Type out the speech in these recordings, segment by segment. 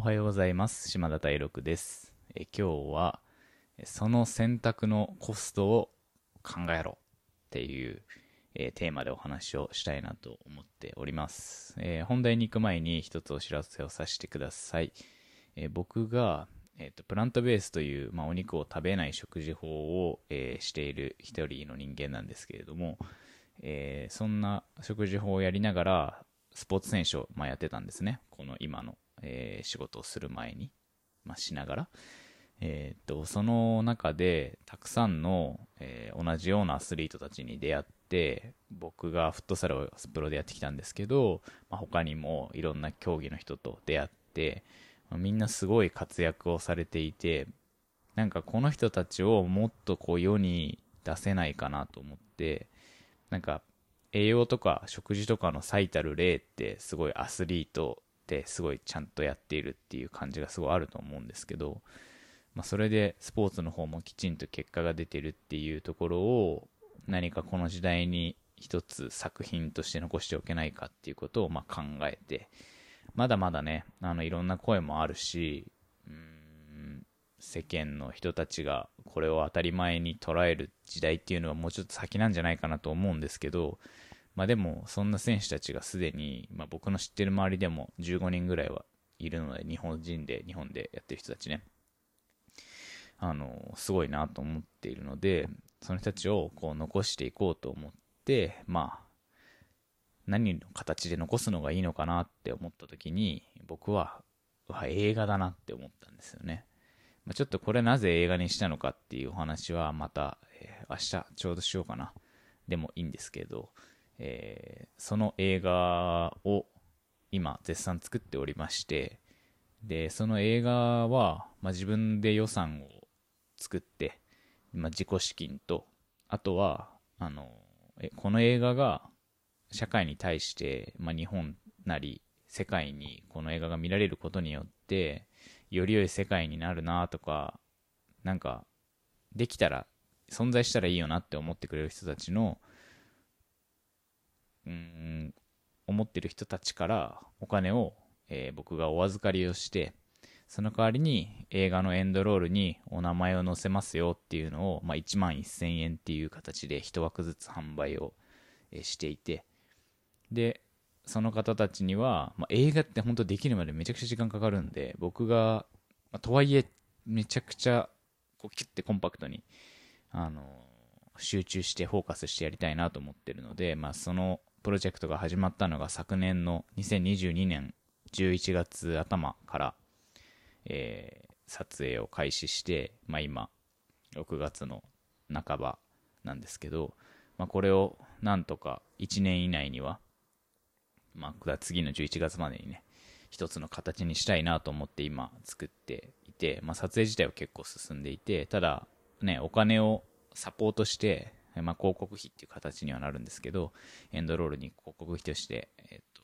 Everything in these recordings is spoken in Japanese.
おはようございます。島田大六です。え今日は、その選択のコストを考えろっていう、えテーマでお話をしたいなと思っております。えー本題に行く前に一つお知らせをさせてください。えー僕が、えーとプラントベースという、まあ、お肉を食べない食事法を、えーしている一人の人間なんですけれども、えそんな食事法をやりながら、スポーツ選手を、まあ、やってたんですね。この今の、えー仕事をする前に、まあ、しながら。えーっと、その中で、たくさんの、えー同じようなアスリートたちに出会って、僕がフットサルをプロでやってきたんですけど、まあ、他にもいろんな競技の人と出会って、まあみんなすごい活躍をされていて、なんかこの人たちをもっとこう世に出せないかなと思って、なんか栄養とか食事とかの最たる例ってすごいアスリートってすごいちゃんとやっているっていう感じがすごいあると思うんですけど、まあ、それでスポーツの方もきちんと結果が出てるっていうところを何かこの時代に一つ作品として残しておけないかっていうことをま考えてまだまだねあのいろんな声もあるしうん世間の人たちがこれを当たり前に捉える時代っていうのはもうちょっと先なんじゃないかなと思うんですけどまあでもそんな選手たちがすでに、まあ、僕の知ってる周りでも15人ぐらいはいるので日本人で日本でやってる人たちね。あのすごいなと思っているのでその人たちをこう残していこうと思ってまあ何の形で残すのがいいのかなって思った時に僕はうわ映画だなって思ったんですよね、まあ、ちょっとこれなぜ映画にしたのかっていうお話はまた、えー明日ちょうどしようかな。でもいいんですけど、えーその映画を今絶賛作っておりましてでその映画は、まあ、自分で予算を作って、まあ、自己資金とあとはあのこの映画が社会に対して、まあ、日本なり世界にこの映画が見られることによってより良い世界になるなとかなんかできたら存在したらいいよなって思ってくれる人たちのうん思ってる人たちからお金を、えー僕がお預かりをしてその代わりに映画のエンドロールにお名前を載せますよっていうのを、まあ、1万1000円っていう形で1枠ずつ販売を、していてでその方たちには、まあ、映画って本当できるまでめちゃくちゃ時間かかるんで僕が、まあとはいえめちゃくちゃこうキュッてコンパクトにあの集中してフォーカスしてやりたいなと思ってるので、まあ、そのプロジェクトが始まったのが昨年の2022年11月頭から、えー撮影を開始して、まあ、今6月の半ばなんですけど、まあ、これをなんとか1年以内には、まあ、次の11月までにね一つの形にしたいなと思って今作っていて、まあ、撮影自体は結構進んでいてただねお金をサポートして、まあ、広告費っていう形にはなるんですけどエンドロールに広告費として、えっと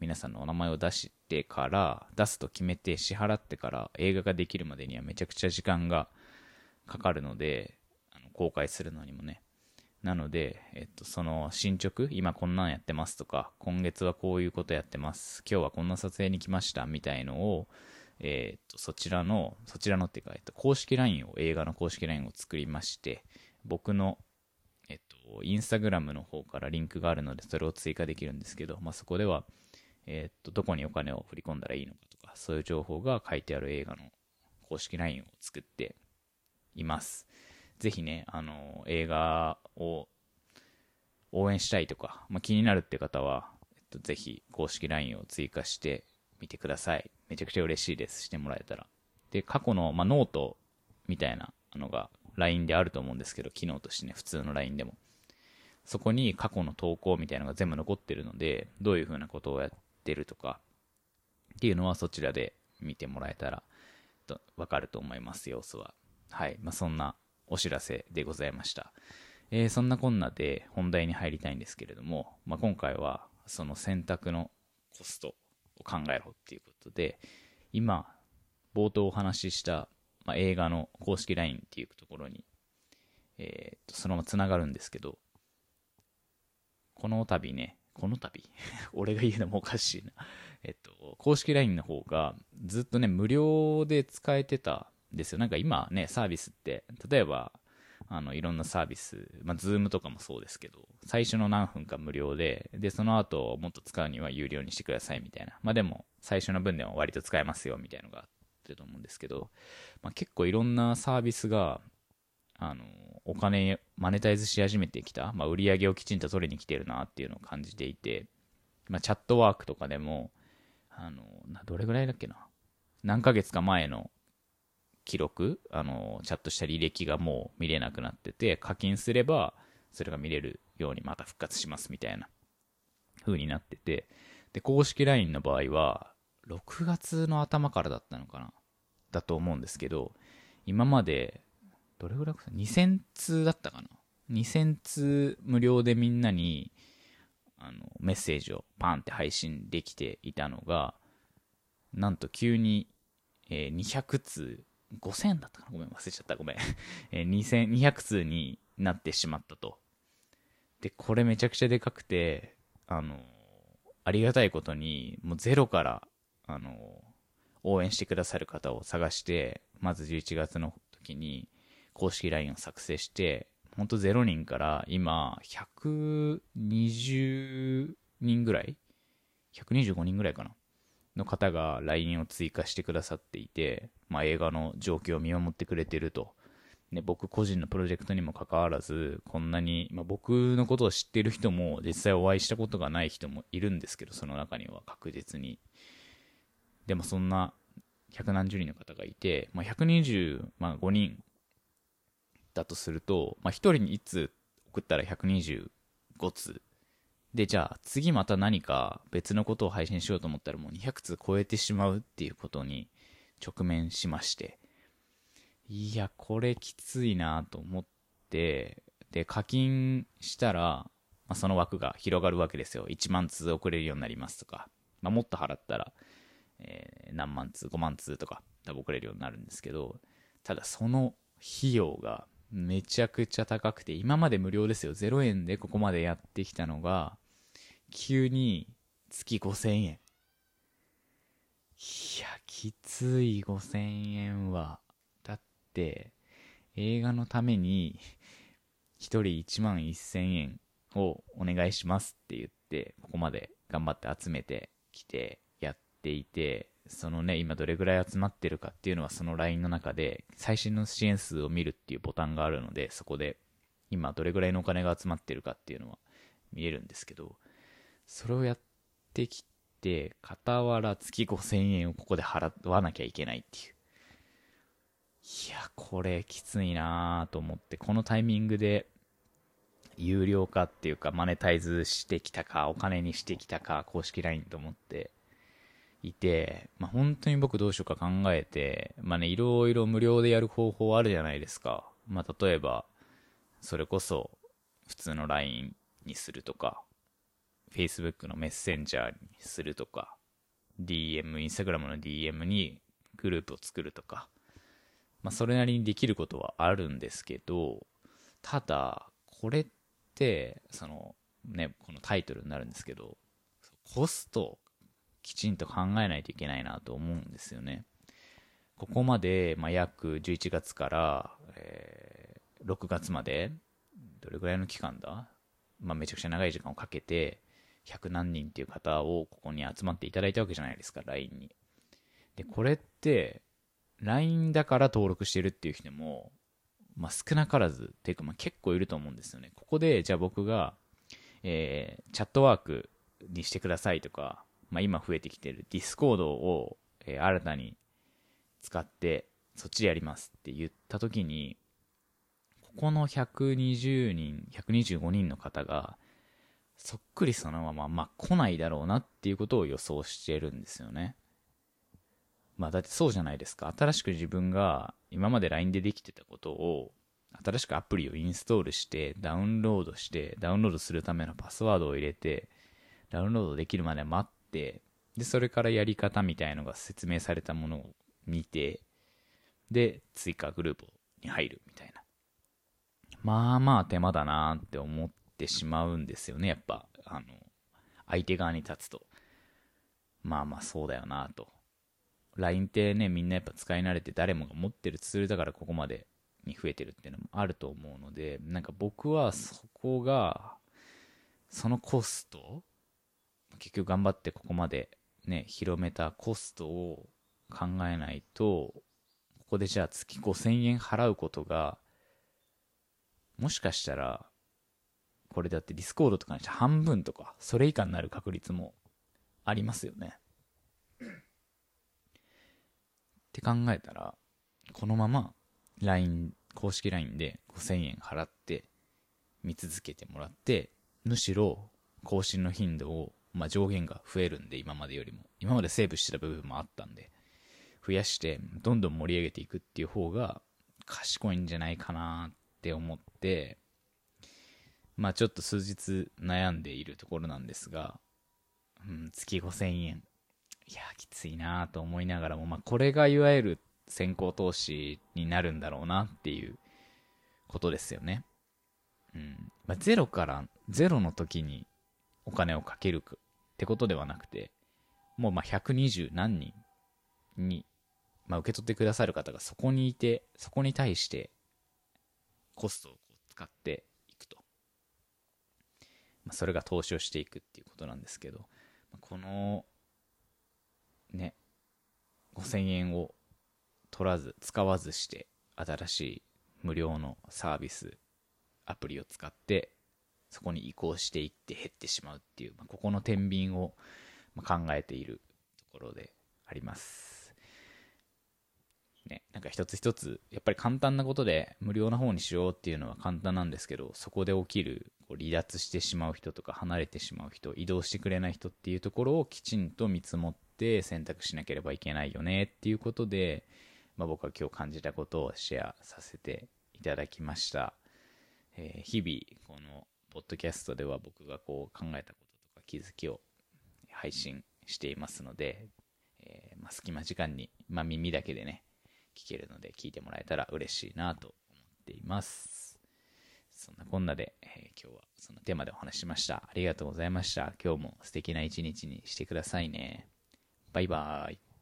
皆さんのお名前を出してから出すと決めて支払ってから映画ができるまでにはめちゃくちゃ時間がかかるのであの公開するのにもね。なので、えっと、その進捗、今こんなんやってますとか、今月はこういうことやってます、今日はこんな撮影に来ましたみたいのを、えっと、そちらの、そちらのっていうか、えっと、公式 LINE を、映画の公式 LINE を作りまして、僕の、えっと、インスタグラムの方からリンクがあるので、それを追加できるんですけど、まあ、そこでは、えっと、どこにお金を振り込んだらいいのかとか、そういう情報が書いてある映画の公式 LINE を作っています。ぜひね、あの、映画を応援したいとか、まあ、気になるって方は、えっと、ぜひ公式 LINE を追加してみてください。めちゃくちゃ嬉しいです。してもらえたら。で、過去の、まあ、ノートみたいなのが LINE であると思うんですけど、機能としてね、普通の LINE でも。そこに過去の投稿みたいなのが全部残ってるので、どういう風なことをやってるとか、っていうのはそちらで見てもらえたら、わかると思います、様子は。はい。まあ、そんなお知らせでございました。えーそんなこんなで本題に入りたいんですけれども、まあ、今回はその選択のコストを考えろっていうことで、今、冒頭お話しした、まあ、映画の公式 LINE っていうところに、えーとそのままつながるんですけど、この度ね、この度？俺が言うのもおかしいな。えっと、公式 LINE の方がずっとね、無料で使えてたんですよ。なんか今ね、サービスって、例えば、あの、いろんなサービス、まあ、ズームとかもそうですけど、最初の何分か無料で、で、その後もっと使うには有料にしてくださいみたいな。まあ、でも、最初の分でも割と使えますよみたいなのがあってると思うんですけど、まあ、結構いろんなサービスが、あの、お金、マネタイズし始めてきた、まあ、売り上げをきちんと取りに来てるなっていうのを感じていて、まあ、チャットワークとかでも、あの、どれぐらいだっけな？何ヶ月か前の記録、あの、チャットした履歴がもう見れなくなってて、課金すれば、それが見れるようにまた復活しますみたいな風になってて、で、公式 LINE の場合は、6月の頭からだったのかな？だと思うんですけど、今までどれぐらい ?2000 通だったかな ?2000 通無料でみんなに、あの、メッセージをパンって配信できていたのが、なんと急に、えー、200通、5000だったかな？ごめん、忘れちゃった。ごめん。えー、2000、200通になってしまったと。で、これめちゃくちゃでかくて、あの、ありがたいことに、もうゼロから、あの、応援してくださる方を探して、まず11月の時に、公式 LINE を作成して、ほんと0人から今、120人ぐらい ?125 人ぐらいかな？の方が LINE を追加してくださっていて、まあ、映画の状況を見守ってくれてると。ね、僕個人のプロジェクトにもかかわらず、こんなに、まあ、僕のことを知ってる人も、実際お会いしたことがない人もいるんですけど、その中には確実に。でもそんな百何十人の方がいて、まあ、125人だとすると、まあ、1人に1通送ったら125通。で、じゃあ次また何か別のことを配信しようと思ったらもう200通超えてしまうっていうことに直面しまして。いや、これきついなと思って、で、課金したら、まあ、その枠が広がるわけですよ。1万通送れるようになりますとか。まあ、もっと払ったら、えー、何万通、5万通とか多分送れるようになるんですけど、ただその費用がめちゃくちゃ高くて、今まで無料ですよ。0円でここまでやってきたのが、急に月5000円。いや、きつい5000円は。だって、映画のために、1人1万1000円をお願いしますって言って、ここまで頑張って集めてきてていて、そのね、今どれぐらい集まってるかっていうのはその LINE の中で最新の支援数を見るっていうボタンがあるので、そこで今どれぐらいのお金が集まってるかっていうのは見えるんですけど、それをやってきて、傍ら月5000円をここで払わなきゃいけないっていう。いや、これきついなぁと思って、このタイミングで有料化っていうかマネタイズしてきたか、お金にしてきたか、公式 LINE と思って、いて、まあ、本当に僕どうしようか考えて、まあね、いろいろ無料でやる方法あるじゃないですか。まあ、例えば、それこそ、普通の LINE にするとか、Facebook のメッセンジャーにするとか、DM、Instagram の DM にグループを作るとか、まあ、それなりにできることはあるんですけど、ただ、これって、その、ね、このタイトルになるんですけど、コストきちんと考えないといけないなと思うんですよね。ここまで、まあ、約11月から、えー、6月まで、どれぐらいの期間だ？まあ、めちゃくちゃ長い時間をかけて、100何人っていう方をここに集まっていただいたわけじゃないですか、LINE に。で、これって、LINE だから登録してるっていう人も、まあ、少なからず、っていうか、まあ、結構いると思うんですよね。ここで、じゃあ僕が、えー、チャットワークにしてくださいとか、まあ、今増えてきてるディスコードを、えー、新たに使ってそっちでやりますって言った時にここの120人125人の方がそっくりそのまま、まあ、来ないだろうなっていうことを予想してるんですよね。まあ、だってそうじゃないですか。新しく自分が今まで LINE でできてたことを、新しくアプリをインストールして、ダウンロードして、ダウンロードするためのパスワードを入れて、ダウンロードできるまで待って、で、それからやり方みたいのが説明されたものを見て、で、追加グループに入るみたいな。まあまあ手間だなって思ってしまうんですよね、やっぱ。あの、相手側に立つと。まあまあそうだよなと。LINE ってね、みんなやっぱ使い慣れて誰もが持ってるツールだからここまでに増えてるっていうのもあると思うので、なんか僕はそこが、そのコスト結局頑張ってここまでね、広めたコストを考えないと、ここでじゃあ月5000円払うことが、もしかしたら、これだってディスコードとかにして半分とか、それ以下になる確率もありますよね。って考えたら、このまま LINE、公式 LINE で5000円払って見続けてもらって、むしろ更新の頻度を、まあ、上限が増えるんで、今までよりも。今までセーブしてた部分もあったんで、増やして、どんどん盛り上げていくっていう方が、賢いんじゃないかなって思って、まあちょっと数日悩んでいるところなんですが、うん、月5000円。いや、きついなと思いながらも、まあこれがいわゆる先行投資になるんだろうなっていうことですよね。うん。まあ、ゼロから、ゼロの時にお金をかけるってことではなくて、もうま120何人に、まあ、受け取ってくださる方がそこにいて、そこに対してコストを使っていくと。まあ、それが投資をしていくっていうことなんですけど、この、ね、5000円を取らず、使わずして、新しい無料のサービス、アプリを使って、そこに移行していって減ってしまうっていう、まあ、ここの天秤を考えているところであります。ね、なんか一つ一つ、やっぱり簡単なことで無料な方にしようっていうのは簡単なんですけど、そこで起きるこう離脱してしまう人とか離れてしまう人、移動してくれない人っていうところをきちんと見積もって選択しなければいけないよねっていうことで、まあ、僕は今日感じたことをシェアさせていただきました。えー、日々、この、ポッドキャストでは僕がこう考えたこととか気づきを配信していますので、えー、まあ、隙間時間に、まあ、耳だけでね、聞けるので聞いてもらえたら嬉しいなと思っています。そんなこんなで、えー、今日はそのテーマでお話ししました。ありがとうございました。今日も素敵な一日にしてくださいね。バイバーイ。